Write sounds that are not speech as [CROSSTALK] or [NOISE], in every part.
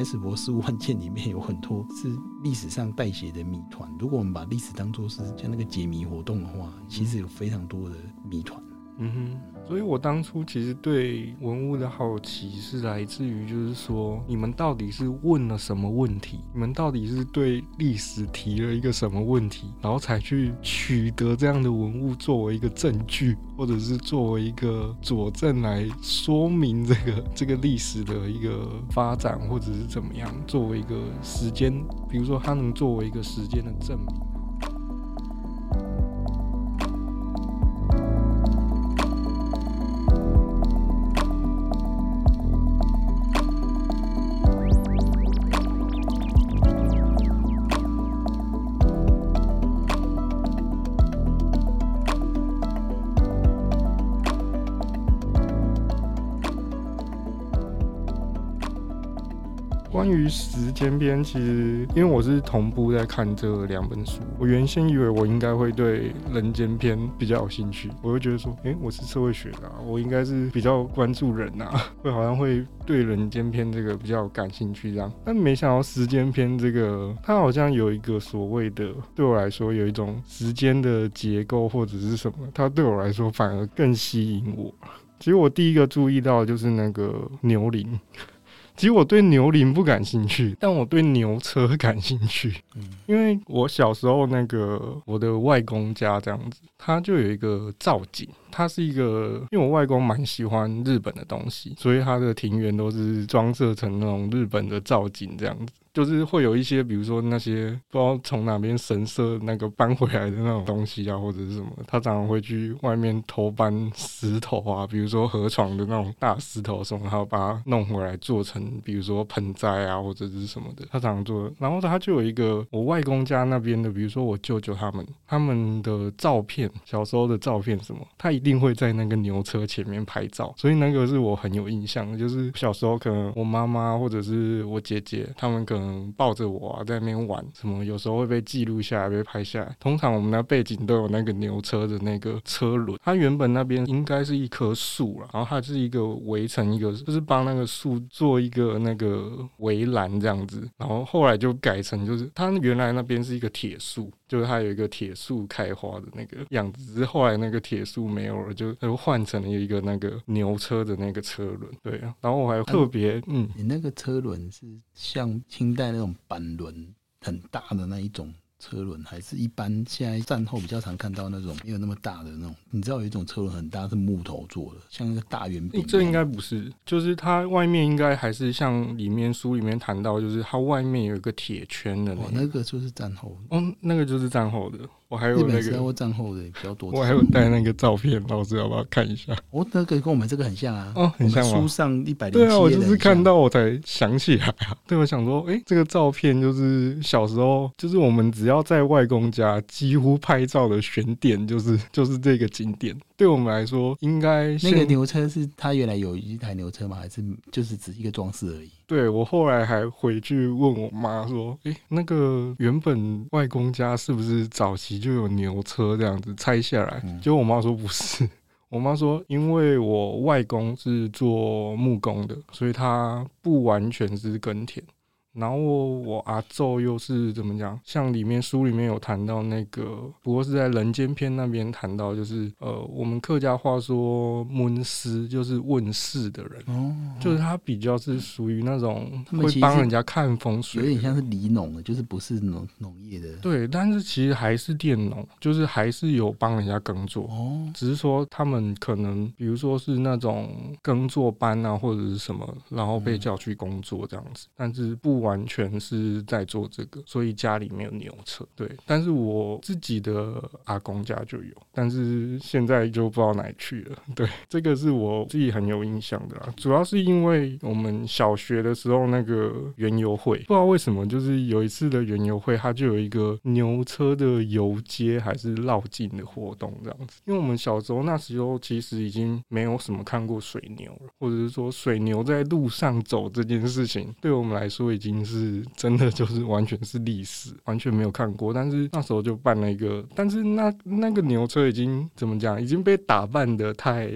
台史博事物案件里面有很多是历史上代写的谜团。如果我们把历史当作是像那个解谜活动的话，其实有非常多的谜团。嗯哼，所以我当初其实对文物的好奇是来自于，就是说你们到底是问了什么问题？你们到底是对历史提了一个什么问题，然后才去取得这样的文物作为一个证据，或者是作为一个佐证来说明这个 [LAUGHS] 这个历史的一个发展，或者是怎么样，作为一个时间，比如说它能作为一个时间的证明。时间篇，其实因为我是同步在看这两本书，我原先以为我应该会对人间篇比较有兴趣，我会觉得说，诶，我是社会学的啊，我应该是比较关注人呐，[LAUGHS] 会好像会对人间篇这个比较感兴趣这样。但没想到时间篇这个，它好像有一个所谓的，对我来说有一种时间的结构或者是什么，它对我来说反而更吸引我。其实我第一个注意到的就是那个牛铃。其实我对牛铃不感兴趣，但我对牛车感兴趣。嗯，因为我小时候那个我的外公家这样子，他就有一个造景，他是一个，因为我外公蛮喜欢日本的东西，所以他的庭园都是装设成那种日本的造景这样子。就是会有一些，比如说那些不知道从哪边神社那个搬回来的那种东西啊，或者是什么，他常常会去外面偷搬石头啊，比如说河床的那种大石头什么，然后把它弄回来做成，比如说盆栽啊或者是什么的，他常常做。然后他就有一个我外公家那边的，比如说我舅舅他们他们的照片，小时候的照片什么，他一定会在那个牛车前面拍照，所以那个是我很有印象的，就是小时候可能我妈妈或者是我姐姐他们可能。嗯，抱着我啊，在那边玩什么，有时候会被记录下来，被拍下来。通常我们的背景都有那个牛车的那个车轮。它原本那边应该是一棵树了，然后它是一个围成一个，就是帮那个树做一个那个围栏这样子。然后后来就改成，就是它原来那边是一个铁树，就是它有一个铁树开花的那个样子。后来那个铁树没有了，就又换成了一个那个牛车的那个车轮。对啊，然后我还特别，嗯，你那个车轮是像清代那种板轮很大的那一种车轮，还是一般现在战后比较常看到那种没有那么大的那种？你知道有一种车轮很大是木头做的，像一个大圆饼。这应该不是，就是它外面应该还是像里面书里面谈到，就是它外面有一个铁圈的那个。哦，那个就是战后。哦，那个就是战后的。我还有那个战后的比较多，我还有带那个照片，老师要不要看一下？我，[LAUGHS] 那个跟我们这个很像啊，哦，很像吗？书上一百零七，对啊，我就是看到我才想起来啊。对，我想说，哎、欸，这个照片就是小时候，就是我们只要在外公家，几乎拍照的选点就是就是这个景点。对我们来说，应该那个牛车是他原来有一台牛车吗？还是就是只是一个装饰而已？对，我后来还回去问我妈说：“诶，那个原本外公家是不是早期就有牛车这样子拆下来？”结果我妈说不是，[LAUGHS] 我妈说因为我外公是做木工的，所以他不完全是耕田。然后我阿昼又是怎么讲？像里面书里面有谈到那个，不过是在人间篇那边谈到，就是呃，我们客家话说“闷师”就是问事的人，哦，就是他比较是属于那种会帮人家看风水，有点像是里农的，就是不是农农业的。对，但是其实还是佃农，就是还是有帮人家耕作，哦，只是说他们可能比如说是那种耕作班啊，或者是什么，然后被叫去工作这样子，嗯、但是不。完全是在做这个，所以家里没有牛车。对，但是我自己的阿公家就有，但是现在就不知道哪去了。[LAUGHS] 对，这个是我自己很有印象的啦。主要是因为我们小学的时候那个园游会，不知道为什么，就是有一次的园游会，它就有一个牛车的游街还是绕境的活动这样子。因为我们小时候那时候其实已经没有什么看过水牛了，或者是说水牛在路上走这件事情，对我们来说已经。已经是 [LAUGHS] 真的，就是完全是历史，完全没有看过。但是那时候就办了一个，但是那那个牛车已经怎么讲，已经被打扮的太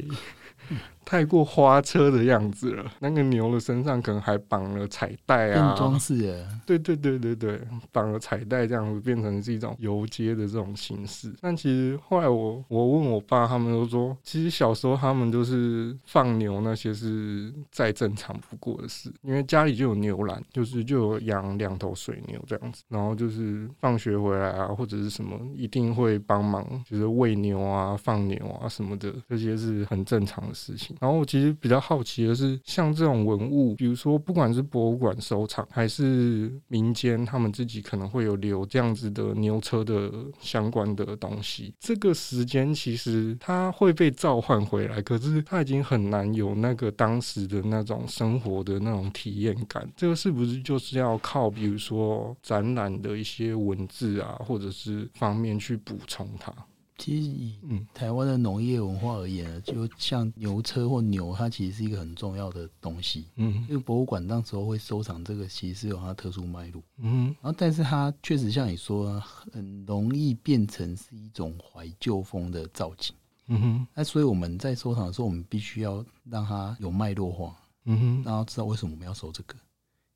太过花车的样子了。那个牛的身上可能还绑了彩带啊，装饰耶。对对对对对，绑了彩带这样子变成是一种游街的这种形式。但其实后来我我问我爸，他们都说，其实小时候他们就是放牛那些是再正常不过的事，因为家里就有牛栏，就是就有养两头水牛这样子，然后就是放学回来啊，或者是什么一定会帮忙，就是喂牛啊、放牛啊什么的，这些是很正常的事情。然后我其实比较好奇的是，像这种文物，比如说不管是博物馆收藏，还是民间他们自己可能会有留这样子的牛车的相关的东西，这个时间其实它会被召唤回来，可是它已经很难有那个当时的那种生活的那种体验感。这个是不是就是要靠比如说展览的一些文字啊，或者是方面去补充它？其实以台湾的农业文化而言，就像牛车或牛，它其实是一个很重要的东西。嗯，因为博物馆当时候会收藏这个，其实是有它特殊脉络。嗯，然后但是它确实像你说，很容易变成是一种怀旧风的造景。嗯哼，那所以我们在收藏的时候，我们必须要让它有脉络化。嗯哼，然后知道为什么我们要收这个。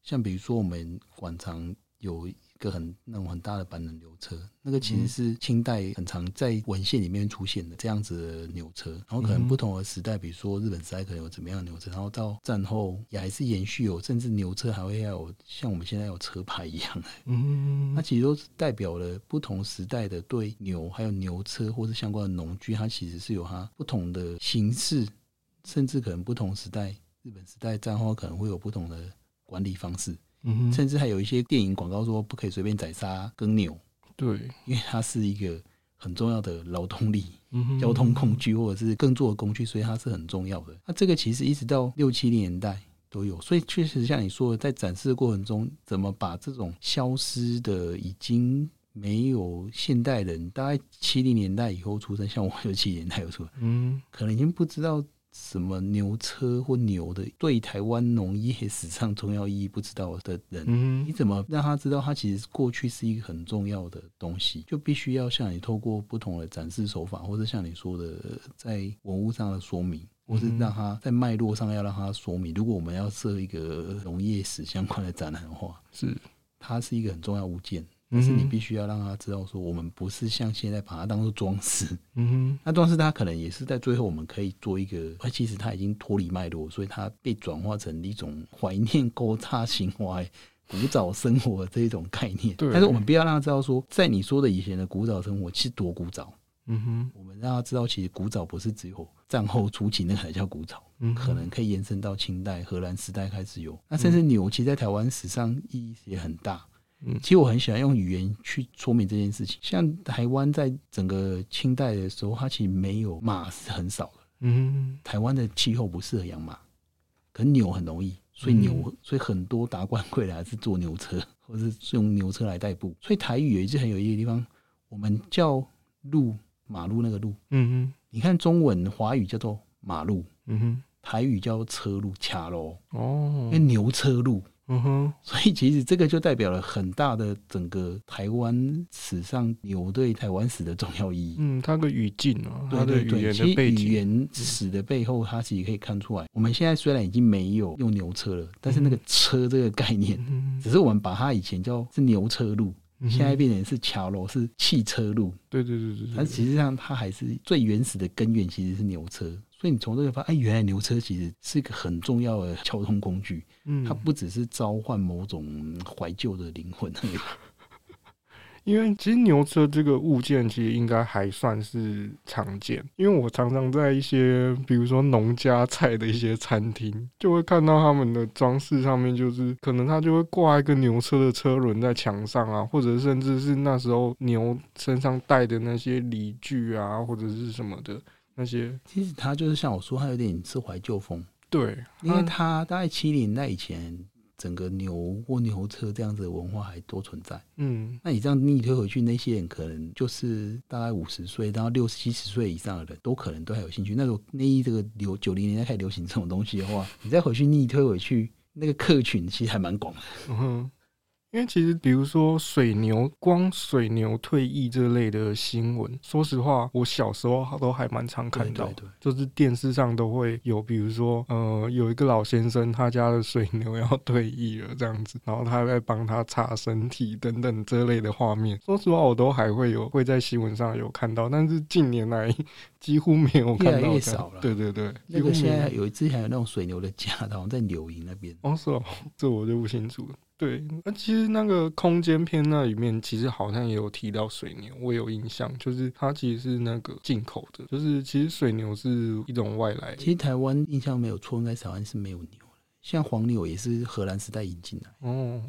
像比如说，我们馆藏有。一个很那种很大的板轮牛车，那个其实是清代很常在文献里面出现的这样子的牛车，然后可能不同的时代，比如说日本时代可能有怎么样的牛车，然后到战后也还是延续有，甚至牛车还会要有像我们现在有车牌一样。的，嗯，它其实都是代表了不同时代的对牛还有牛车或是相关的农具，它其实是有它不同的形式，甚至可能不同时代，日本时代战后可能会有不同的管理方式。嗯，甚至还有一些电影广告说不可以随便宰杀耕牛，对，因为它是一个很重要的劳动力、交通工具或者是耕作的工具，所以它是很重要的。那这个其实一直到六七零年代都有，所以确实像你说的，在展示的过程中，怎么把这种消失的、已经没有现代人，大概七零年代以后出生，像我六七年代有出生，嗯，可能已经不知道。什么牛车或牛的对台湾农业史上重要意义不知道的人，嗯，你怎么让他知道他其实过去是一个很重要的东西？就必须要像你透过不同的展示手法，或者像你说的在文物上的说明，或是让他在脉络上要让他说明。如果我们要设一个农业史相关的展览的话，是它是一个很重要物件。但是你必须要让他知道，说我们不是像现在把它当做装饰。嗯哼，那装饰它可能也是在最后，我们可以做一个，它其实它已经脱离脉络，所以它被转化成一种怀念、勾叉情怀、古早生活这一种概念。对。但是我们不要让他知道，说在你说的以前的古早生活是多古早。嗯哼。我们让他知道，其实古早不是只有战后初期那个才叫古早，嗯，可能可以延伸到清代、荷兰时代开始有。那甚至牛，其实在台湾史上意义也很大。嗯，其实我很喜欢用语言去说明这件事情。像台湾在整个清代的时候，它其实没有马是很少的。嗯，台湾的气候不适合养马，可牛很容易，所以牛，所以很多达官贵人还是坐牛车，[LAUGHS] 或者是用牛车来代步。所以台语有一句很有意义的地方，我们叫路马路那个路。嗯哼，你看中文华语叫做马路，嗯哼，台语叫车路卡路。哦，因为牛车路。嗯哼，所以其实这个就代表了很大的整个台湾史上牛对台湾史的重要意义。嗯，它的语境啊，对对对，其实语言史的背后，它其实可以看出来。我们现在虽然已经没有用牛车了，但是那个车这个概念，只是我们把它以前叫是牛车路，现在变成是桥楼，是汽车路。对对对对，但实际上它还是最原始的根源其实是牛车。所以你从这个发现，哎，原来牛车其实是一个很重要的交通工具。嗯，它不只是召唤某种怀旧的灵魂而已。[LAUGHS] 因为其实牛车这个物件其实应该还算是常见，因为我常常在一些比如说农家菜的一些餐厅，就会看到他们的装饰上面，就是可能他就会挂一个牛车的车轮在墙上啊，或者甚至是那时候牛身上带的那些礼具啊，或者是什么的。那些其实他就是像我说，他有点是怀旧风。对，因为他大概七零年代以前，整个牛或牛车这样子的文化还都存在。嗯，那你这样逆推回去，那些人可能就是大概五十岁到六七十岁以上的人都可能都还有兴趣。那时候那一这个流九零年代开始流行这种东西的话，你再回去逆推回去，那个客群其实还蛮广的。嗯哼。因为其实，比如说水牛，光水牛退役这类的新闻，说实话，我小时候都还蛮常看到，就是电视上都会有，比如说，呃，有一个老先生，他家的水牛要退役了这样子，然后他在帮他擦身体等等这类的画面。说实话，我都还会有会在新闻上有看到，但是近年来几乎没有看到，越来越少了。对对对，那个现在有之前有那种水牛的家，好像在柳营那边。哦，是哦，这我就不清楚了。对，那其实那个空间片那里面，其实好像也有提到水牛，我有印象，就是它其实是那个进口的，就是其实水牛是一种外来。其实台湾印象没有错，应该台湾是没有牛的，像黄牛也是荷兰时代引进来。哦。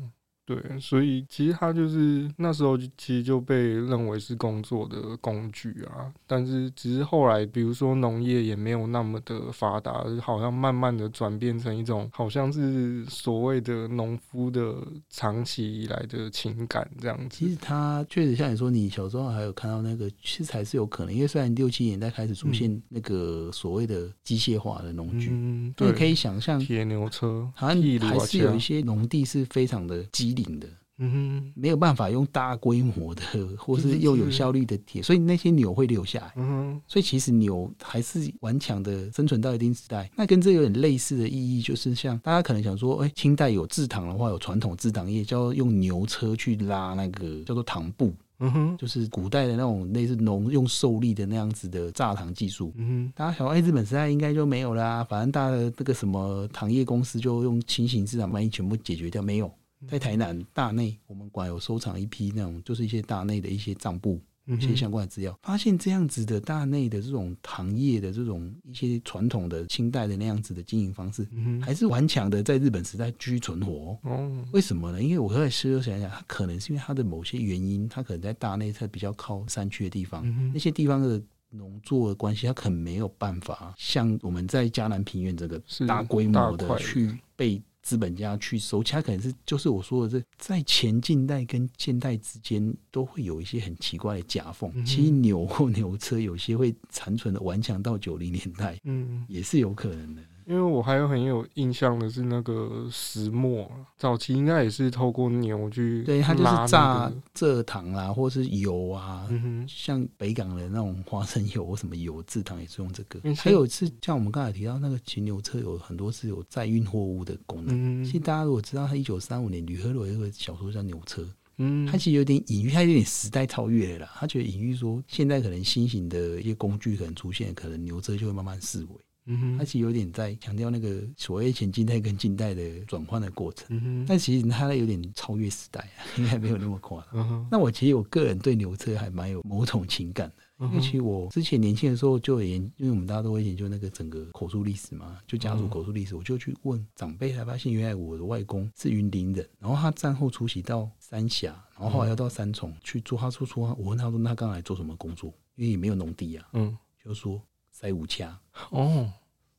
对，所以其实他就是那时候其实就被认为是工作的工具啊，但是只是后来，比如说农业也没有那么的发达，好像慢慢的转变成一种好像是所谓的农夫的长期以来的情感这样子。其实他确实像你说，你小时候还有看到那个，其实还是有可能，因为虽然六七年代开始出现那个所谓的机械化的农具，嗯，对，可以想象铁牛车，好像还是有一些农地是非常的激。的，嗯哼，没有办法用大规模的，[LAUGHS] 或是又有效率的铁，所以那些牛会留下来。嗯哼，所以其实牛还是顽强的生存到一定时代。那跟这有点类似的意义，就是像大家可能想说，哎，清代有制糖的话，有传统制糖业，叫用牛车去拉那个叫做糖布。嗯哼，就是古代的那种类似农用受力的那样子的榨糖技术。嗯哼，大家想，哎，日本时代应该就没有啦，反正大的这个什么糖业公司就用轻型制糖把你全部解决掉，没有。在台南大内，我们馆有收藏一批那种，就是一些大内的一些账簿，一些相关的资料，发现这样子的大内的这种行业的这种一些传统的清代的那样子的经营方式，还是顽强的在日本时代居存活。哦，为什么呢？因为我后来事后想想，它可能是因为它的某些原因，它可能在大内，它比较靠山区的地方，那些地方的农作的关系，它可能没有办法像我们在嘉南平原这个大规模的。去被。资本家去收，其他可能是就是我说的，这在前近代跟现代之间都会有一些很奇怪的夹缝。嗯、其实牛或 [LAUGHS] 牛车有些会残存的顽强到九零年代，嗯，也是有可能的。因为我还有很有印象的是那个石磨，早期应该也是透过牛去、那个，对，它就是榨蔗糖啊，或是油啊，嗯、像北港的那种花生油或什么油制糖也是用这个。嗯、还有是像我们刚才提到那个骑牛车，有很多是有载运货物的功能。嗯、其实大家如果知道，他一九三五年吕和罗有一个小说叫《牛车》，嗯，他其实有点隐喻，他有点时代超越了啦。他觉得隐喻说，现在可能新型的一些工具可能出现，可能牛车就会慢慢式微。嗯其实有点在强调那个所谓前近代跟近代的转换的过程，嗯哼，但其实它有点超越时代啊，[LAUGHS] 应该没有那么夸张。那我其实我个人对牛车还蛮有某种情感的，嗯，因为其实我之前年轻的时候就有研，因为我们大家都会研究那个整个口述历史嘛，就家族口述历史，我就去问长辈，才发现原来我的外公是云林人，然后他战后出席到三峡，然后后来要到三重去做，他说说，我问他说，他刚来做什么工作？因为也没有农地啊，嗯，就说塞五掐哦。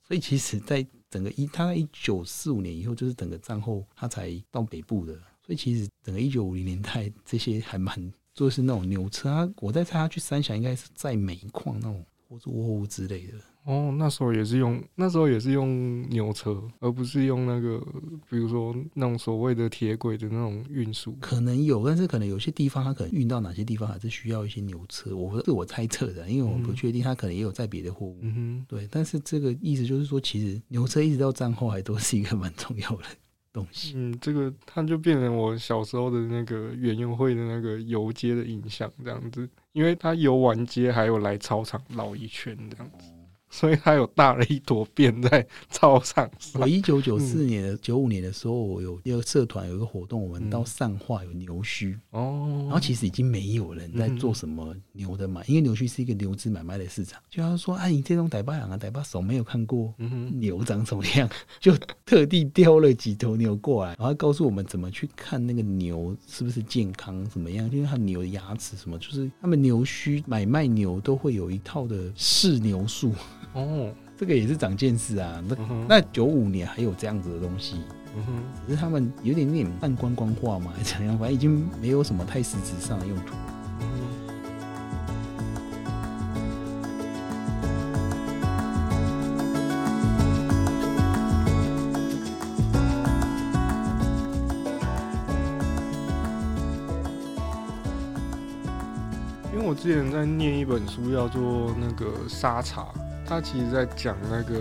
所以其实，在整个一，他在一九四五年以后，就是整个战后，他才到北部的。所以其实整个一九五零年代，这些还蛮就是那种牛车。啊我在猜，他去三峡应该是在煤矿那种，或者货物之类的。哦，那时候也是用，那时候也是用牛车，而不是用那个，比如说那种所谓的铁轨的那种运输。可能有，但是可能有些地方它可能运到哪些地方还是需要一些牛车。我是我猜测的，因为我不确定，它可能也有在别的货物。嗯哼，对。但是这个意思就是说，其实牛车一直到战后还都是一个蛮重要的东西。嗯，这个它就变成我小时候的那个园游会的那个游街的印象这样子，因为它游完街还有来操场绕一圈这样子。所以他有大了一坨便在操场上。我一九九四年的九五年的时候，我有一个社团有一个活动，我们到上化有牛墟哦，然后其实已经没有人在做什么牛的买，因为牛墟是一个牛只买卖的市场。就他说：“哎，你这种逮把羊啊，逮把手没有看过牛长什么样，[LAUGHS] 就特地叼了几头牛过来，然后告诉我们怎么去看那个牛是不是健康怎么样，因为他牛的牙齿什么，就是他们牛墟买卖牛都会有一套的试牛术。”哦，这个也是长见识啊！那那九五年还有这样子的东西，只是他们有点点半观光化嘛，怎样反正已经没有什么太实质上的用途。因为我之前在念一本书，叫做《那个沙茶》。它其实在讲那个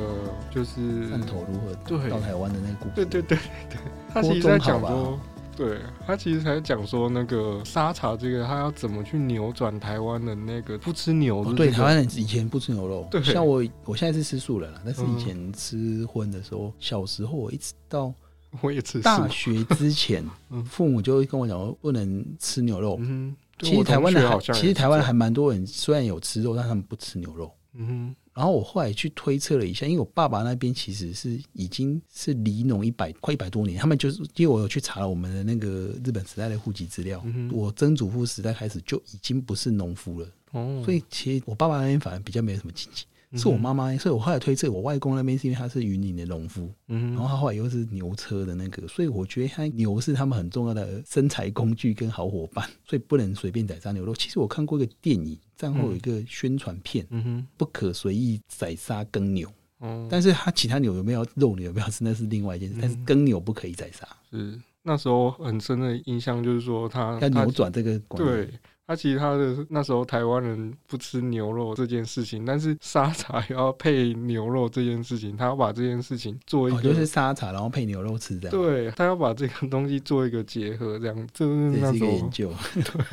就是汕头如何对到台湾的那个故事。对对对对，他其实在讲说，对，他其实才讲说那个沙茶这个，他要怎么去扭转台湾的那个不吃牛的、这个哦。对，台湾人以前不吃牛肉，对，像我我现在是吃素了啦，但是以前吃荤的时候，嗯、小时候我一直到 [LAUGHS] 我也吃大学之前，[LAUGHS] 父母就会跟我讲说不能吃牛肉。嗯其实台湾的，其实台湾还蛮多人，虽然有吃肉，但他们不吃牛肉。嗯哼。然后我后来去推测了一下，因为我爸爸那边其实是已经是离农一百快一百多年，他们就是因为我有去查了我们的那个日本时代的户籍资料，嗯、我曾祖父时代开始就已经不是农夫了。哦。所以其实我爸爸那边反而比较没有什么亲戚。是我妈妈，所以我后来推测，我外公那边是因为他是云林的农夫，嗯，然后他后来又是牛车的那个，所以我觉得他牛是他们很重要的生财工具跟好伙伴，所以不能随便宰杀牛肉。其实我看过一个电影，战后有一个宣传片，嗯哼，不可随意宰杀耕牛，哦，但是他其他牛有没有肉牛有没有 [LAUGHS] 吃那是另外一件事，但是耕牛不可以宰杀。是那时候很深的印象就是说他要扭转这个对。他其实他的那时候台湾人不吃牛肉这件事情，但是沙茶 [LAUGHS] 要配牛肉这件事情，他要把这件事情做一个，就是沙茶然后配牛肉吃这样。对，他要把这个 [LAUGHS] 东西做一个结合，这样这是那时候研究。[LAUGHS] 对，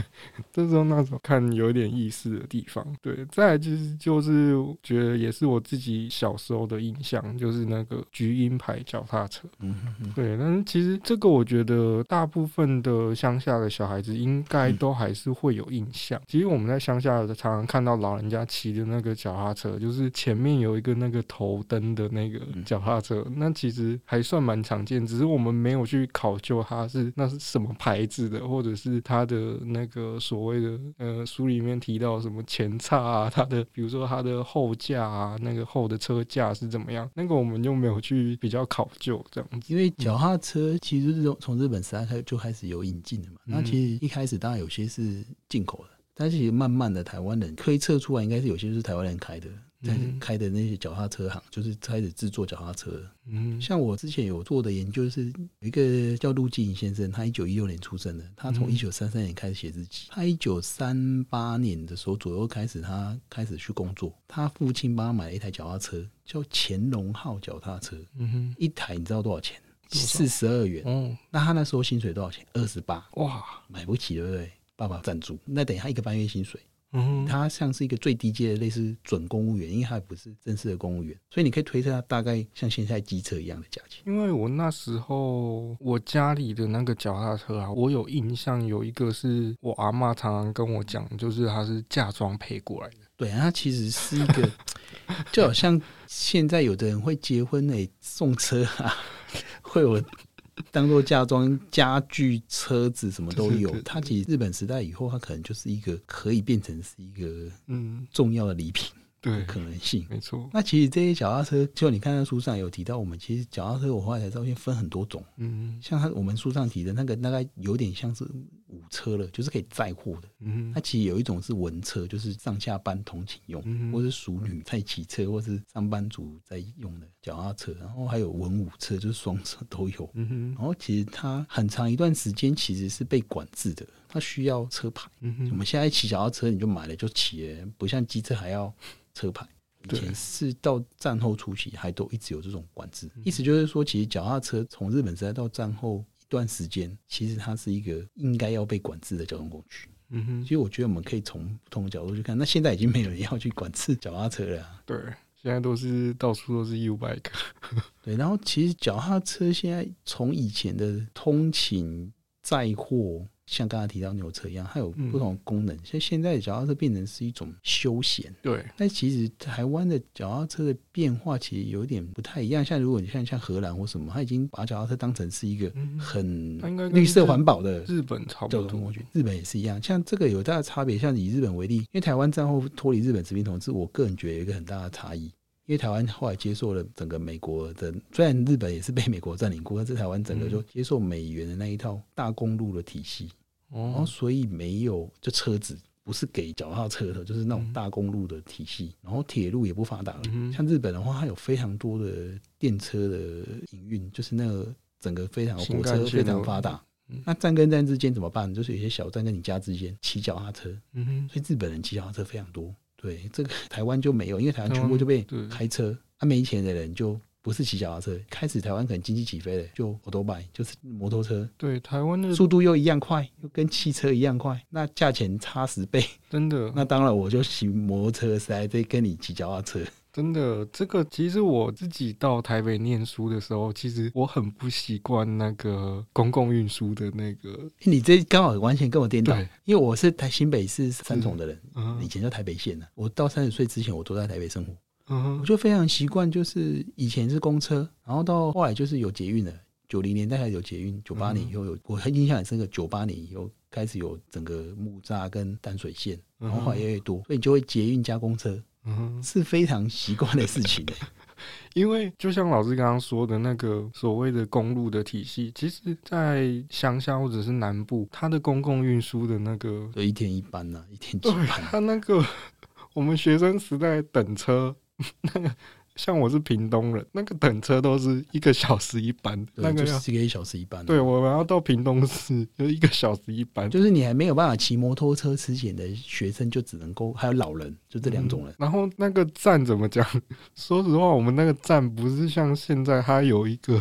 这时候那时候看有点意思的地方。对，再来就是就是觉得也是我自己小时候的印象，就是那个菊英牌脚踏车。嗯嗯。对，但是其实这个我觉得大部分的乡下的小孩子应该都还是会有。印象，其实我们在乡下常常看到老人家骑的那个脚踏车，就是前面有一个那个头灯的那个脚踏车，那其实还算蛮常见，只是我们没有去考究它是那是什么牌子的，或者是它的那个所谓的呃书里面提到什么前叉啊，它的比如说它的后架啊，那个后的车架是怎么样，那个我们就没有去比较考究这样子。因为脚踏车其实是从日本时代开就开始有引进的嘛，那其实一开始当然有些是。进口的，但是其实慢慢的，台湾人可以测出来，应该是有些是台湾人开的，在开的那些脚踏车行，就是开始制作脚踏车。嗯，像我之前有做的研究，是有一个叫陆继颖先生，他一九一六年出生的，他从一九三三年开始写日记，他一九三八年的时候左右开始，他开始去工作，他父亲帮他买了一台脚踏车，叫乾隆号脚踏车。嗯哼，一台你知道多少钱？四十二元。嗯，那他那时候薪水多少钱？二十八。哇，买不起，对不对？爸爸赞助，那等于他一个半月薪水。嗯，他像是一个最低阶的类似准公务员，因为他还不是正式的公务员，所以你可以推测他大概像现在机车一样的价钱。因为我那时候我家里的那个脚踏车啊，我有印象有一个是我阿妈常常跟我讲，就是它是嫁妆配过来的。对，它其实是一个，[LAUGHS] 就好像现在有的人会结婚诶送车啊，[LAUGHS] 会有。[LAUGHS] 当做嫁妆、家具、车子什么都有。它其实日本时代以后，它可能就是一个可以变成是一个嗯重要的礼品，对可能性没错。那其实这些脚踏车，就你看在书上有提到，我们其实脚踏车我后来才知道，分很多种。嗯，像它我们书上提的那个，大概有点像是五车了，就是可以载货的。嗯，它其实有一种是文车，就是上下班通勤用，嗯、或是熟女在骑车，或是上班族在用的脚踏车。然后还有文武车，就是双车都有。嗯哼。然后其实它很长一段时间其实是被管制的，它需要车牌。嗯哼。我们现在骑脚踏车，你就买了就骑了，不像机车还要车牌。以前是到战后初期还都一直有这种管制，意思就是说，其实脚踏车从日本时代到战后。段时间，其实它是一个应该要被管制的交通工具。嗯哼，其实我觉得我们可以从不同的角度去看。那现在已经没有人要去管制脚踏车了啊。[LAUGHS] 对，现在都是到处都是 U bike。[LAUGHS] 对，然后其实脚踏车现在从以前的通勤载货。像刚才提到牛车一样，它有不同的功能。像、嗯、现在的脚踏车变成是一种休闲，对。但其实台湾的脚踏车的变化其实有点不太一样。像如果你像像荷兰或什么，它已经把脚踏车当成是一个很绿色环保的日本交通工具。日本也是一样。像这个有大的差别，像以日本为例，因为台湾战后脱离日本殖民统治，我个人觉得有一个很大的差异。因为台湾后来接受了整个美国的，虽然日本也是被美国占领过，但是台湾整个就接受美元的那一套大公路的体系，然后所以没有就车子不是给脚踏车的，就是那种大公路的体系，然后铁路也不发达了。像日本的话，它有非常多的电车的营运，就是那个整个非常火车非常发达。嗯、那站跟站之间怎么办？就是有些小站跟你家之间骑脚踏车，嗯哼，所以日本人骑脚踏车非常多。对，这个台湾就没有，因为台湾全部就被开车，他、啊、没钱的人就。不是骑脚踏车，开始台湾可能经济起飞了，就我都买，就是摩托车。对，台湾的速度又一样快，又跟汽车一样快，那价钱差十倍，真的。那当然，我就骑摩托车，实在跟你骑脚踏车。真的，这个其实我自己到台北念书的时候，其实我很不习惯那个公共运输的那个。你这刚好完全跟我颠倒，因为我是台新北市三重的人，嗯、以前叫台北县的。我到三十岁之前，我都在台北生活。嗯，我就非常习惯，就是以前是公车，然后到后来就是有捷运了。九零年代还有捷运，九八年以后有，我很印象很深刻。九八年以后开始有整个木栅跟淡水线，然后后来越来越多，所以你就会捷运加公车，嗯，是非常习惯的事情。[LAUGHS] 因为就像老师刚刚说的那个所谓的公路的体系，其实，在乡下或者是南部，它的公共运输的那个，一天一班呐，一天几班，它那个我们学生时代等车。那 [LAUGHS] 个像我是屏东人，那个等车都是一个小时一班，那个是一个小时一班。对，我们要到屏东市就一个小时一班，就是你还没有办法骑摩托车之前的学生就只能够，还有老人，就这两种人。嗯。然后那个站怎么讲？[LAUGHS] 说实话，我们那个站不是像现在，它有一个。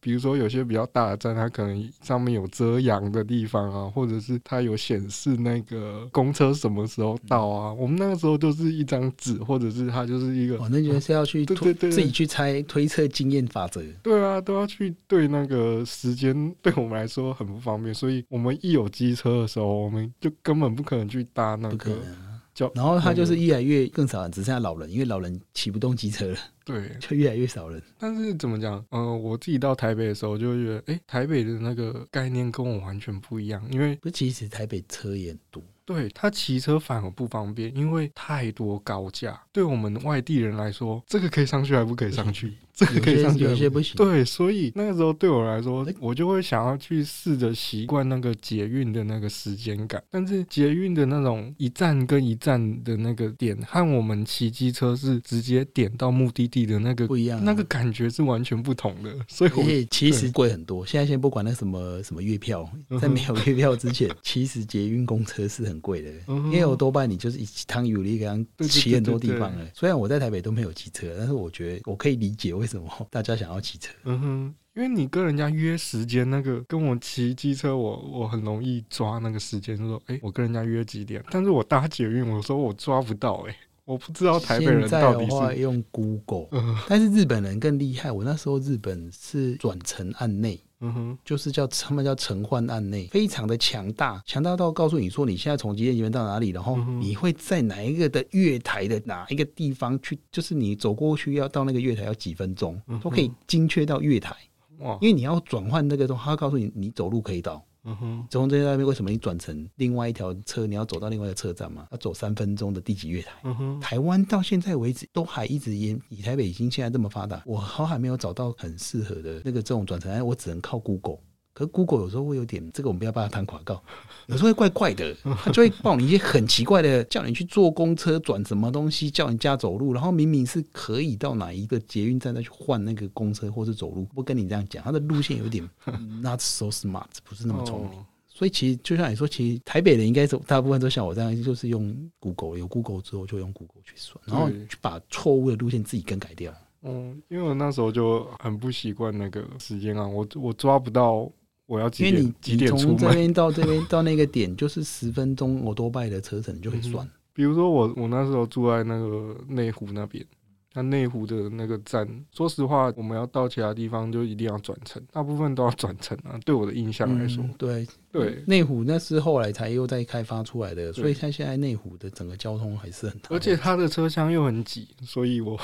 比如说，有些比较大的站，它可能上面有遮阳的地方啊，或者是它有显示那个公车什么时候到啊。我们那个时候就是一张纸，或者是它就是一个，哦，那就是要去推，对对对，自己去猜推测经验法则。对啊，都要去对那个时间，对我们来说很不方便。所以我们一有机车的时候，我们就根本不可能去搭那个。然后他就是越来越更少人，只剩下老人，因为老人骑不动机车了。对，[LAUGHS] 就越来越少人。但是怎么讲？嗯、呃，我自己到台北的时候，就觉得，哎、欸，台北的那个概念跟我完全不一样。因为不，其实台北车也很多。对，他骑车反而不方便，因为太多高架。对我们外地人来说，这个可以上去还不可以上去？[LAUGHS] 这个可以上去，有些不行。对，所以那个时候对我来说，我就会想要去试着习惯那个捷运的那个时间感。但是捷运的那种一站跟一站的那个点，和我们骑机车是直接点到目的地的那个不一样，那个感觉是完全不同的。所以我，其实贵很多。现在先不管那什么什么月票，在没有月票之前，[LAUGHS] 其实捷运公车是很贵的。因为我多半你就是一趟有力，这样骑很多地方了。虽然我在台北都没有骑车，但是我觉得我可以理解为什么大家想要骑车。嗯哼，因为你跟人家约时间，那个跟我骑机车我，我我很容易抓那个时间，就说哎、欸，我跟人家约几点？但是我搭捷运，我说我抓不到、欸，哎，我不知道台北人到底是用 Google，、嗯、但是日本人更厉害。我那时候日本是转乘案内。嗯哼，就是叫他们叫承换案内，非常的强大，强大到告诉你说你现在从几点几分到哪里，然后你会在哪一个的月台的哪一个地方去，就是你走过去要到那个月台要几分钟，都可以精确到月台。哇，因为你要转换那个东西，他告诉你你走路可以到。嗯哼，从这那边为什么你转乘另外一条车，你要走到另外一个车站嘛？要走三分钟的第几月台？嗯哼，台湾到现在为止都还一直沿以台北已经现在这么发达，我好还没有找到很适合的那个这种转乘，我只能靠 Google。可 Google 有时候会有点，这个我们不要把它谈广告，有时候会怪怪的，他就会报你一些很奇怪的，叫你去坐公车转什么东西，叫人家走路，然后明明是可以到哪一个捷运站再去换那个公车或是走路，不跟你这样讲，他的路线有点 [LAUGHS] not so smart，不是那么聪明。所以其实就像你说，其实台北人应该是大部分都像我这样，就是用 Google，有 Google 之后就用 Google 去算，然后去把错误的路线自己更改掉。嗯，因为我那时候就很不习惯那个时间啊，我我抓不到。我要几点？因为你你从这边到这边 [LAUGHS] 到那个点，就是十分钟，我多拜的车程就可以算。嗯、比如说我我那时候住在那个内湖那边，那内湖的那个站，说实话，我们要到其他地方就一定要转乘，大部分都要转乘啊。对我的印象来说，嗯、对对，内湖那是后来才又再开发出来的，所以它现在内湖的整个交通还是很，而且它的车厢又很挤，所以我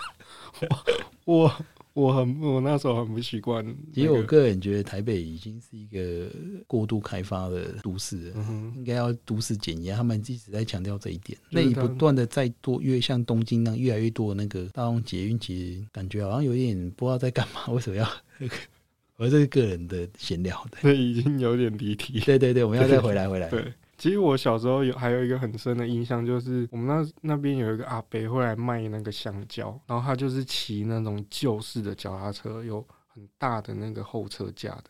[LAUGHS] 我。我我很我那时候很不习惯。其实我个人觉得台北已经是一个过度开发的都市了，嗯、应该要都市减压。他们一直在强调这一点，那你不断的再多越像东京那样越来越多的那个大众捷运，其实感觉好像有点不知道在干嘛。为什么要？我这是个人的闲聊的，这已经有点离题。对对对，我们要再回来回来。对。其实我小时候有还有一个很深的印象，就是我们那那边有一个阿伯会来卖那个香蕉，然后他就是骑那种旧式的脚踏车，有很大的那个后车架的，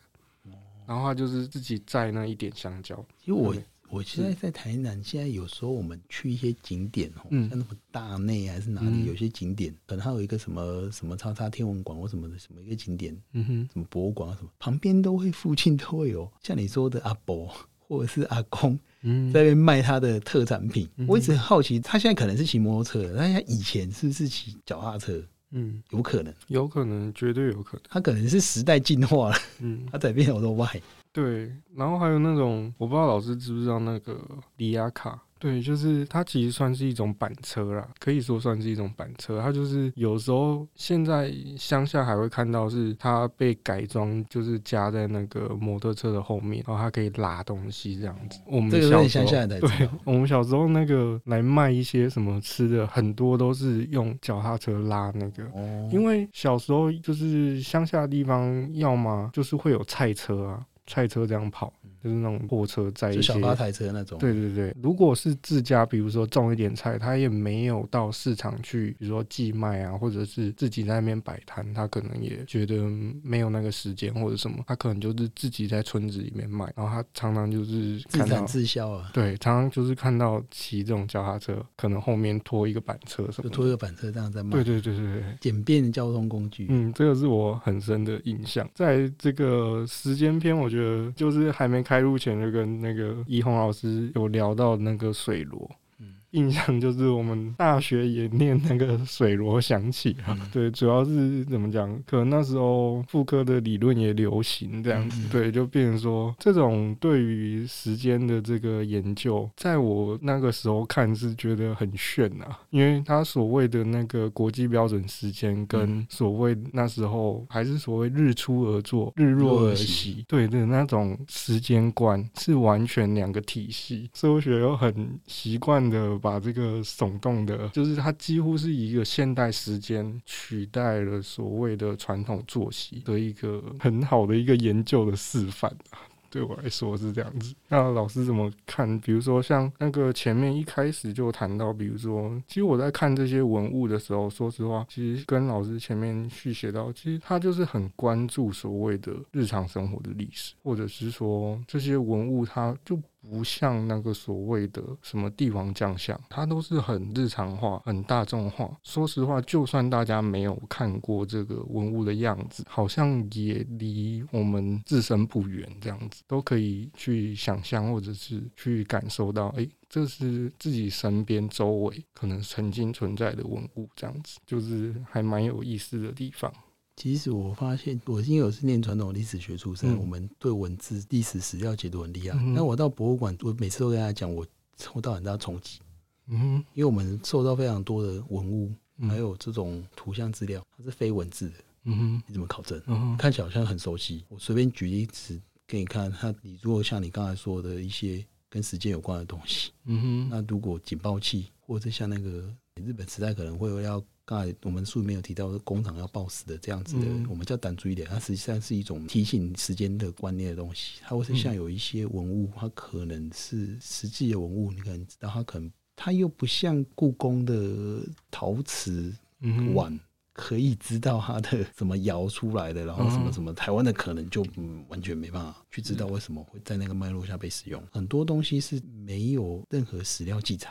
然后他就是自己载那一点香蕉。其实我我现在在台南，现在有时候我们去一些景点哦，像那么大内还是哪里，有些景点可能还有一个什么什么叉叉天文馆或什么的什么一个景点，嗯哼，什么博物馆啊什么，旁边都会附近都会有像你说的阿伯或者是阿公，在那边卖他的特产品。我一直很好奇，他现在可能是骑摩托车，但他以前是不是骑脚踏车？嗯，有可能，有可能，绝对有可能。他可能是时代进化了，嗯，[LAUGHS] 他在变好多外。对，然后还有那种，我不知道老师知不知道那个里亚卡。对，就是它其实算是一种板车啦，可以说算是一种板车。它就是有时候现在乡下还会看到是它被改装，就是加在那个摩托车的后面，然后它可以拉东西这样子。我们小时候，对，我们小时候那个来卖一些什么吃的，很多都是用脚踏车拉那个。哦。因为小时候就是乡下的地方，要么就是会有菜车啊，菜车这样跑。就是那种货车载一些小八台车那种。对对对，如果是自家，比如说种一点菜，他也没有到市场去，比如说寄卖啊，或者是自己在那边摆摊，他可能也觉得没有那个时间或者什么，他可能就是自己在村子里面卖，然后他常常就是自产自销啊。对，常常就是看到骑这种脚踏车，可能后面拖一个板车什么，就拖一个板车这样在卖。对对对对对，简便的交通工具。嗯，这个是我很深的印象。在这个时间篇，我觉得就是还没开录前就跟那个怡红老师有聊到那个水螺。印象就是我们大学也念那个水螺响起啊，对，主要是怎么讲？可能那时候妇科的理论也流行这样子，对，就变成说这种对于时间的这个研究，在我那个时候看是觉得很炫啊，因为他所谓的那个国际标准时间跟所谓那时候还是所谓日出而作，日落而息，对的那种时间观是完全两个体系，所以我觉得很习惯的。把这个耸动的，就是它几乎是一个现代时间取代了所谓的传统作息的一个很好的一个研究的示范。对我来说是这样子。那老师怎么看？比如说像那个前面一开始就谈到，比如说，其实我在看这些文物的时候，说实话，其实跟老师前面续写到，其实他就是很关注所谓的日常生活的历史，或者是说这些文物，它就。不像那个所谓的什么帝王将相，它都是很日常化、很大众化。说实话，就算大家没有看过这个文物的样子，好像也离我们自身不远，这样子都可以去想象，或者是去感受到，哎，这是自己身边周围可能曾经存在的文物，这样子就是还蛮有意思的地方。其实我发现，我因为我是念传统历史学出身，嗯、我们对文字、历史史料解读很厉害。那、嗯、我到博物馆，我每次都跟大家讲，我受到很大冲击。嗯，因为我们受到非常多的文物，还有这种图像资料，它是非文字的。嗯哼，你怎么考证？嗯哼，看起来好像很熟悉。我随便举例子给你看，它你如果像你刚才说的一些跟时间有关的东西，嗯哼，那如果警报器，或者像那个日本时代可能会要。刚才我们书里面有提到，工厂要报时的这样子的，我们叫胆注一点，它实际上是一种提醒时间的观念的东西。它会是像有一些文物，它可能是实际的文物，你可能知道，它可能它又不像故宫的陶瓷碗，可以知道它的怎么摇出来的，然后什么什么。台湾的可能就完全没办法去知道为什么会在那个脉络下被使用。很多东西是没有任何史料记载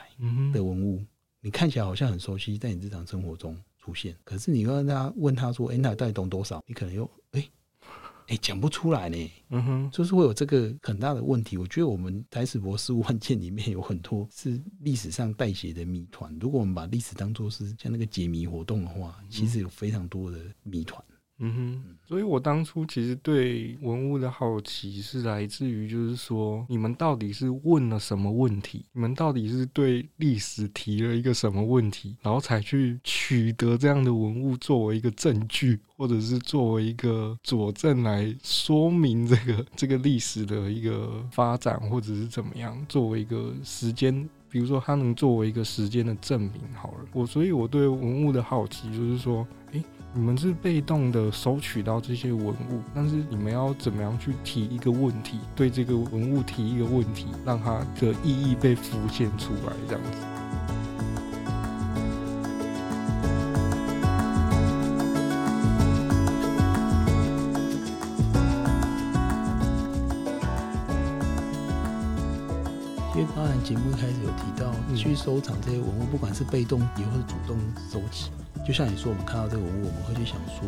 的文物。你看起来好像很熟悉，在你日常生活中出现。可是你跟他问他说：“哎、欸，那到底懂多少？”你可能又哎 [LAUGHS] 哎讲不出来呢。嗯哼，就是会有这个很大的问题。我觉得我们台史博士万件里面有很多是历史上代写的谜团。如果我们把历史当作是像那个解谜活动的话，其实有非常多的谜团。嗯哼，所以我当初其实对文物的好奇是来自于，就是说你们到底是问了什么问题？你们到底是对历史提了一个什么问题，然后才去取得这样的文物作为一个证据，或者是作为一个佐证来说明这个这个历史的一个发展，或者是怎么样，作为一个时间，比如说它能作为一个时间的证明。好了，我所以我对文物的好奇就是说，诶。你们是被动的收取到这些文物，但是你们要怎么样去提一个问题，对这个文物提一个问题，让它的意义被浮现出来，这样子。节目一开始有提到，去收藏这些文物，不管是被动也或是主动收集，就像你说，我们看到这个文物，我们会去想说。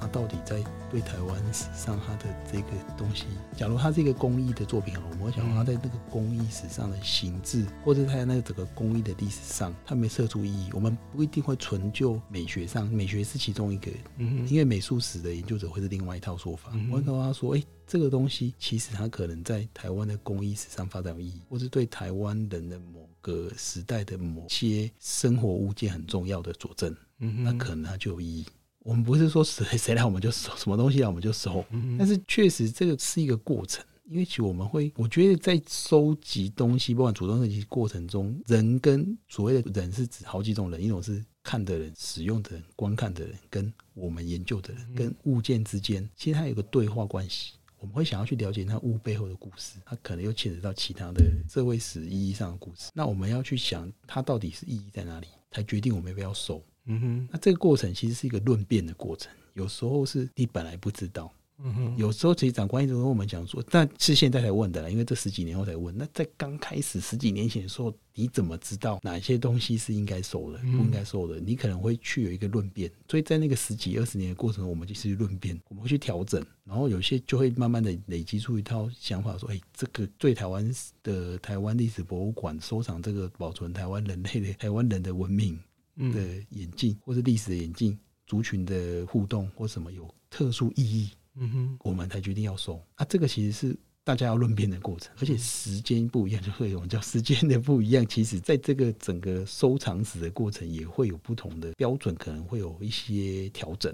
它到底在对台湾史上，他的这个东西，假如他是一个工艺的作品啊，我们会想他在那个工艺史上的形制，或者他在那个整个工艺的历史上，他没设出意义。我们不一定会纯就美学上，美学是其中一个，嗯，因为美术史的研究者会是另外一套说法。我会跟他说，哎，这个东西其实它可能在台湾的工艺史上发展有意义，或是对台湾人的某个时代的某些生活物件很重要的佐证，嗯，那可能它就有意义。我们不是说谁谁来我们就收，什么东西来我们就收，但是确实这个是一个过程，因为其实我们会，我觉得在收集东西，不管主动收集过程中，人跟所谓的人是指好几种人，一种是看的人、使用的人、观看的人，跟我们研究的人，跟物件之间，其实它有个对话关系。我们会想要去了解那物背后的故事，它可能又牵扯到其他的社会史意义上的故事。那我们要去想，它到底是意义在哪里，才决定我们要不要收。嗯哼，那这个过程其实是一个论辩的过程，有时候是你本来不知道，嗯哼，有时候其实长官一直跟我们讲说，但是现在才问的啦，因为这十几年后才问。那在刚开始十几年前的时候，你怎么知道哪些东西是应该收的，不应该收的？你可能会去有一个论辩，所以在那个十几二十年的过程中，我们就是论辩，我们会去调整，然后有些就会慢慢的累积出一套想法，说，哎，这个对台湾的台湾历史博物馆收藏这个保存台湾人类的台湾人的文明。的演进，或是历史的眼镜，族群的互动或什么有特殊意义，嗯哼，我们才决定要收。啊，这个其实是大家要论辩的过程，而且时间不一样，就会有叫时间的不一样。其实，在这个整个收藏史的过程，也会有不同的标准，可能会有一些调整、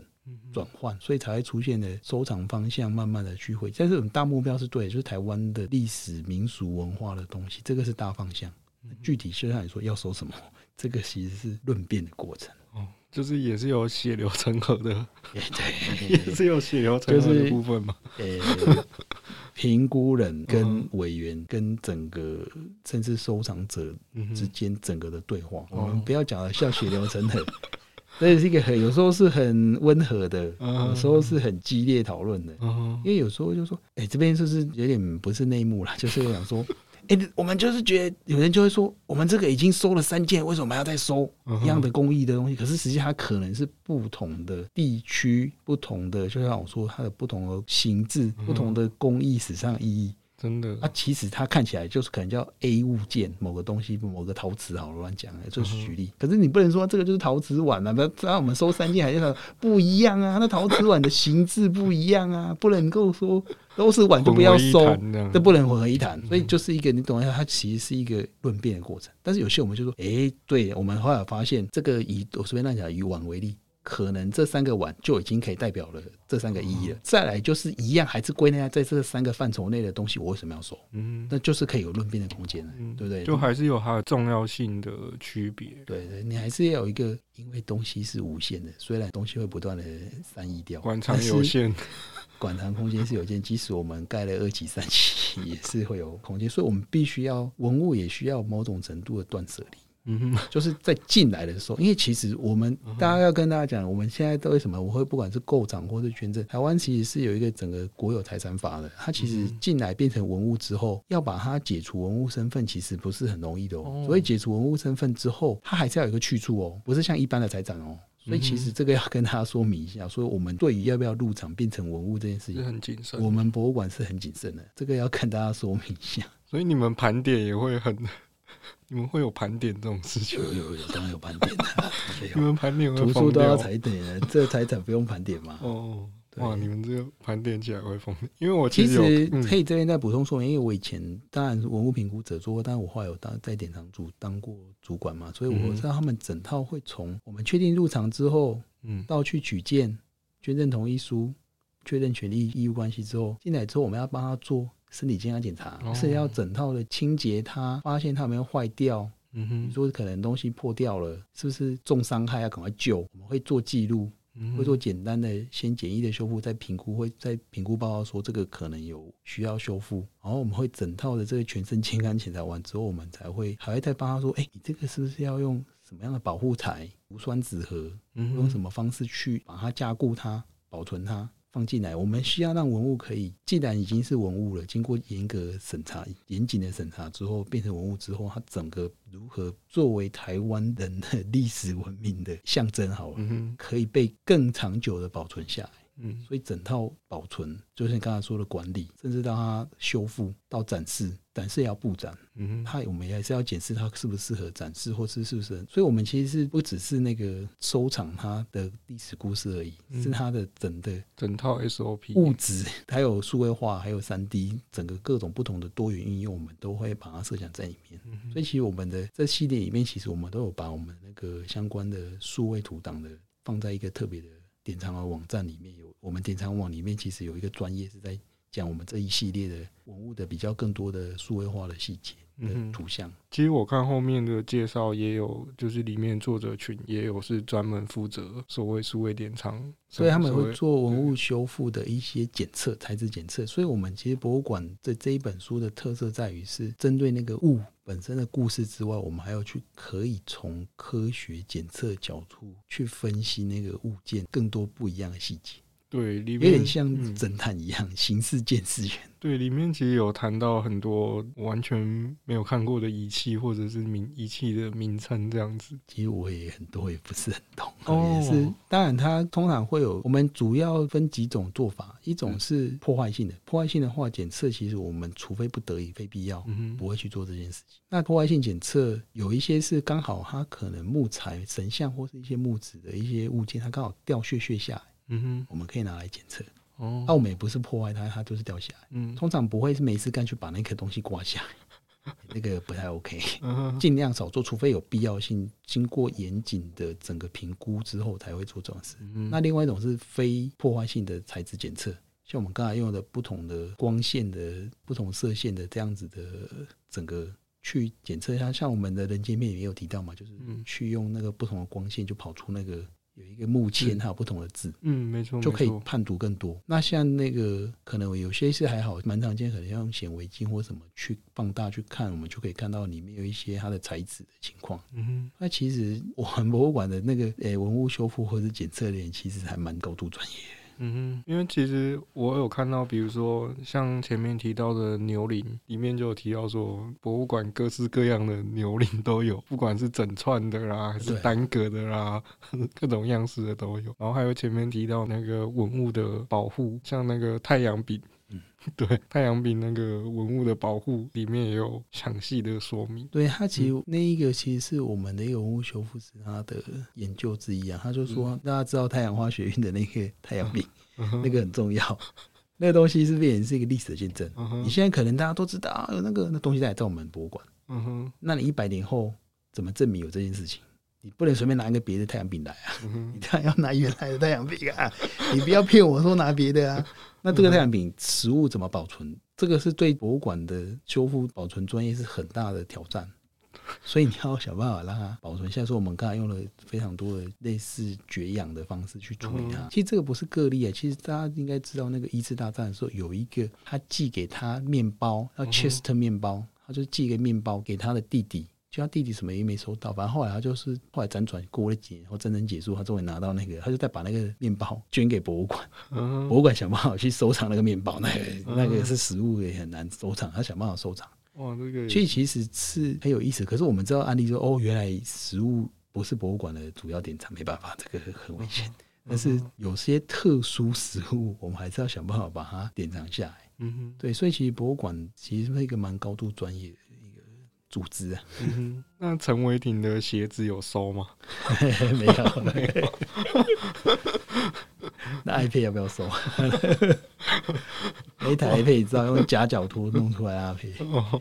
转换，所以才会出现的收藏方向慢慢的聚会。但是，我们大目标是对，就是台湾的历史、民俗、文化的东西，这个是大方向。具体现在来说要收什么。[LAUGHS] 这个其实是论辩的过程，哦，就是也是有血流成河的，[LAUGHS] 对，也是有血流成河的部分嘛。呃，[LAUGHS] 评估人跟委员跟整个甚至收藏者之间整个的对话，我们不要讲了像血流成河，这是一个很有时候是很温和的，有时候是很激烈讨论的，因为有时候就说，哎，这边是不是有点不是内幕啦，就是想说。哎、欸，我们就是觉得有人就会说，我们这个已经收了三件，为什么还要再收一样的工艺的东西？可是实际它可能是不同的地区、不同的，就像我说，它的不同的形制、不同的工艺史上意义。真的，啊，其实它看起来就是可能叫 A 物件，某个东西，某个陶瓷，好了，乱讲，就是举例。可是你不能说这个就是陶瓷碗啊，那那我们收三件还是不一样啊？那陶瓷碗的形制不一样啊，不能够说都是碗就不要收，这不能混为一谈。所以就是一个你懂一下，它其实是一个论辩的过程。但是有些我们就说，哎、欸，对，我们后来发现这个以我随便乱讲，以碗为例。可能这三个碗就已经可以代表了这三个意义了。再来就是一样，还是归纳在这三个范畴内的东西，我为什么要说？嗯，那就是可以有论辩的空间了，对不对？就还是有它的重要性的区别。对对，你还是要有一个，因为东西是无限的，虽然东西会不断的散逸掉，馆藏有限，馆藏空间是有限。即使我们盖了二级、三级，也是会有空间，所以我们必须要文物也需要某种程度的断舍离。嗯哼，[LAUGHS] 就是在进来的时候，因为其实我们大家要跟大家讲，我们现在都为什么我会不管是购藏或是捐赠，台湾其实是有一个整个国有财产法的，它其实进来变成文物之后，要把它解除文物身份，其实不是很容易的哦。所以解除文物身份之后，它还是要有一个去处哦，不是像一般的财产哦。所以其实这个要跟大家说明一下，所以我们对于要不要入场变成文物这件事情，很谨慎。我们博物馆是很谨慎的，这个要跟大家说明一下。所以你们盘点也会很。你们会有盘点这种事情？有有有，当然有盘点的。[LAUGHS] 你们盘点图书都要踩点的，这财产不用盘点吗？哦，哇，你们这个盘点起来会疯。因为我其实可以这边再补充说明，因为我以前当然是文物评估者做过，但是我后来有当在典藏组当过主管嘛，所以我知道他们整套会从我们确定入场之后，嗯，到去取件、捐赠同意书、确认权利义务关系之后，进来之后我们要帮他做。身体健康检查是要整套的清洁它，发现它有没有坏掉。嗯哼，你说可能东西破掉了，是不是重伤害要赶快救？我们会做记录，会做简单的先简易的修复，再评估，会再评估报告说这个可能有需要修复。然后我们会整套的这个全身健康检查完之后，我们才会还会再帮他说，哎，你这个是不是要用什么样的保护材？无酸纸盒，用什么方式去把它加固它、保存它？放进来，我们需要让文物可以，既然已经是文物了，经过严格审查、严谨的审查之后，变成文物之后，它整个如何作为台湾人的历史文明的象征，好了，可以被更长久的保存下来。嗯，所以整套保存，就像你刚才说的管理，甚至到它修复到展示，展示也要布展。嗯，它我们也还是要检视它适不适合展示，或是是不是。所以，我们其实是不只是那个收藏它的历史故事而已，嗯、是它的整的整套 SOP 物质，还有数位化，还有三 D，整个各种不同的多元应用，我们都会把它设想在里面。嗯、所以，其实我们的这系列里面，其实我们都有把我们那个相关的数位图档的放在一个特别的。典藏的网站里面有，我们典藏网里面其实有一个专业是在讲我们这一系列的文物的比较更多的数位化的细节。的图像。其实我看后面的介绍也有，就是里面作者群也有是专门负责所谓数位典藏，所以他们会做文物修复的一些检测、材质检测。所以我们其实博物馆的这一本书的特色在于是针对那个物。本身的故事之外，我们还要去可以从科学检测角度去分析那个物件更多不一样的细节。对，里面有点像侦探一样，刑事鉴识员。对，里面其实有谈到很多完全没有看过的仪器，或者是名仪器的名称这样子。其实我也很多也不是很懂，哦、也是。当然，它通常会有我们主要分几种做法，一种是破坏性的，破坏性的话检测，其实我们除非不得已、非必要，不会去做这件事情。嗯、那破坏性检测有一些是刚好它可能木材、神像或是一些木质的一些物件，它刚好掉屑屑下来。嗯哼，我们可以拿来检测。哦，那我们也不是破坏它，它就是掉下来。嗯，通常不会是没事干去把那个东西刮下来，[LAUGHS] 那个不太 OK。嗯，尽量少做，除非有必要性，经过严谨的整个评估之后才会做这种事。嗯，那另外一种是非破坏性的材质检测，像我们刚才用的不同的光线的不同射线的这样子的整个去检测一下，像我们的人界面也有提到嘛，就是去用那个不同的光线就跑出那个。有一个木签，它有不同的字，嗯，没错，就可以判读更多。那像那个可能有些是还好，蛮常见，可能要用显微镜或什么去放大去看，我们就可以看到里面有一些它的材质的情况。嗯哼，那其实我们博物馆的那个诶、欸、文物修复或者检测点，其实还蛮高度专业。嗯哼，因为其实我有看到，比如说像前面提到的牛铃，里面就有提到说，博物馆各式各样的牛铃都有，不管是整串的啦，还是单个的啦，[LAUGHS] 各种样式的都有。然后还有前面提到那个文物的保护，像那个太阳饼。[LAUGHS] 对，太阳饼那个文物的保护里面也有详细的说明。对，它其实那一个其实是我们的一个文物修复师他的研究之一啊。他就说，大家知道太阳花学运的那个太阳饼，[LAUGHS] 那个很重要。那个东西是不是也是一个历史的见证？你现在可能大家都知道有那个那东西在在我们博物馆。嗯哼，那你一百年后怎么证明有这件事情？你不能随便拿一个别的太阳饼来啊！你当然要拿原来的太阳饼啊！[LAUGHS] 你不要骗我说拿别的啊！那这个太阳饼食物怎么保存？这个是对博物馆的修复保存专业是很大的挑战，所以你要想办法让它保存。像说我们刚才用了非常多的类似绝氧的方式去处理它。其实这个不是个例啊，其实大家应该知道，那个一次大战的时候有一个他寄给他面包，叫 Chester 面包，他就寄一个面包给他的弟弟。就他弟弟什么也没收到，反正后来他就是后来辗转过了几年，然后战争结束，他终于拿到那个，他就再把那个面包捐给博物馆。嗯、博物馆想办法去收藏那个面包，那个、嗯、那个是食物也很难收藏，他想办法收藏。哇，这个所以其实是很有意思。可是我们知道案例说，哦，原来食物不是博物馆的主要典藏，没办法，这个很危险。嗯、但是有些特殊食物，我们还是要想办法把它典藏下来。嗯哼，对，所以其实博物馆其实是一个蛮高度专业的。组织啊，嗯、那陈伟霆的鞋子有收吗？[LAUGHS] 没有，没有。[LAUGHS] 那 iPad 要不要收？[LAUGHS] 那台 iPad 你知道用夹角拖弄出来 iPad。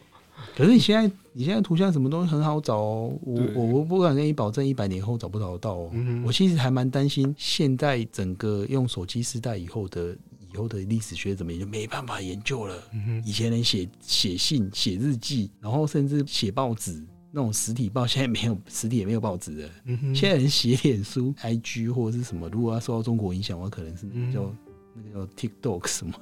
可是你现在，你现在图像什么东西很好找哦。我我我不敢跟你保证一百年后找不找得到哦。嗯、我其实还蛮担心，现在整个用手机时代以后的。以后的历史学怎么也就没办法研究了。以前人写写信、写日记，然后甚至写报纸，那种实体报，现在没有实体也没有报纸了。现在人写脸书、IG 或者是什么，如果要受到中国影响，我可能是那个叫那个叫 TikTok 什么。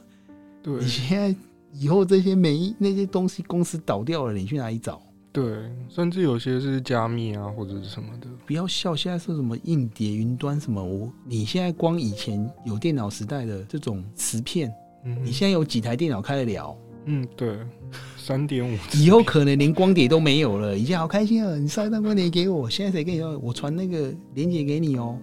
对，你现在以后这些没那些东西，公司倒掉了，你去哪里找？对，甚至有些是加密啊，或者是什么的。不要笑，现在是什么硬碟、云端什么，我你现在光以前有电脑时代的这种磁片，嗯，你现在有几台电脑开得了？嗯，对，三点五，以后可能连光碟都没有了。以前好开心啊，你上一张光碟给我，现在谁跟你说？我传那个链接给你哦。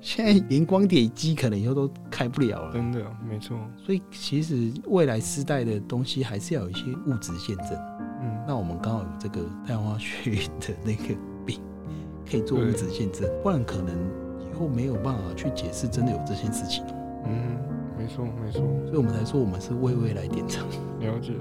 现在连光碟机可能以后都开不了了。真的，没错。所以其实未来时代的东西还是要有一些物质见证。嗯，那我们刚好有这个太阳花学运的那个饼，可以做物质见证，不然可能以后没有办法去解释真的有这件事情。嗯。没错，没错，所以我们才说我们是为未来点灯。了解。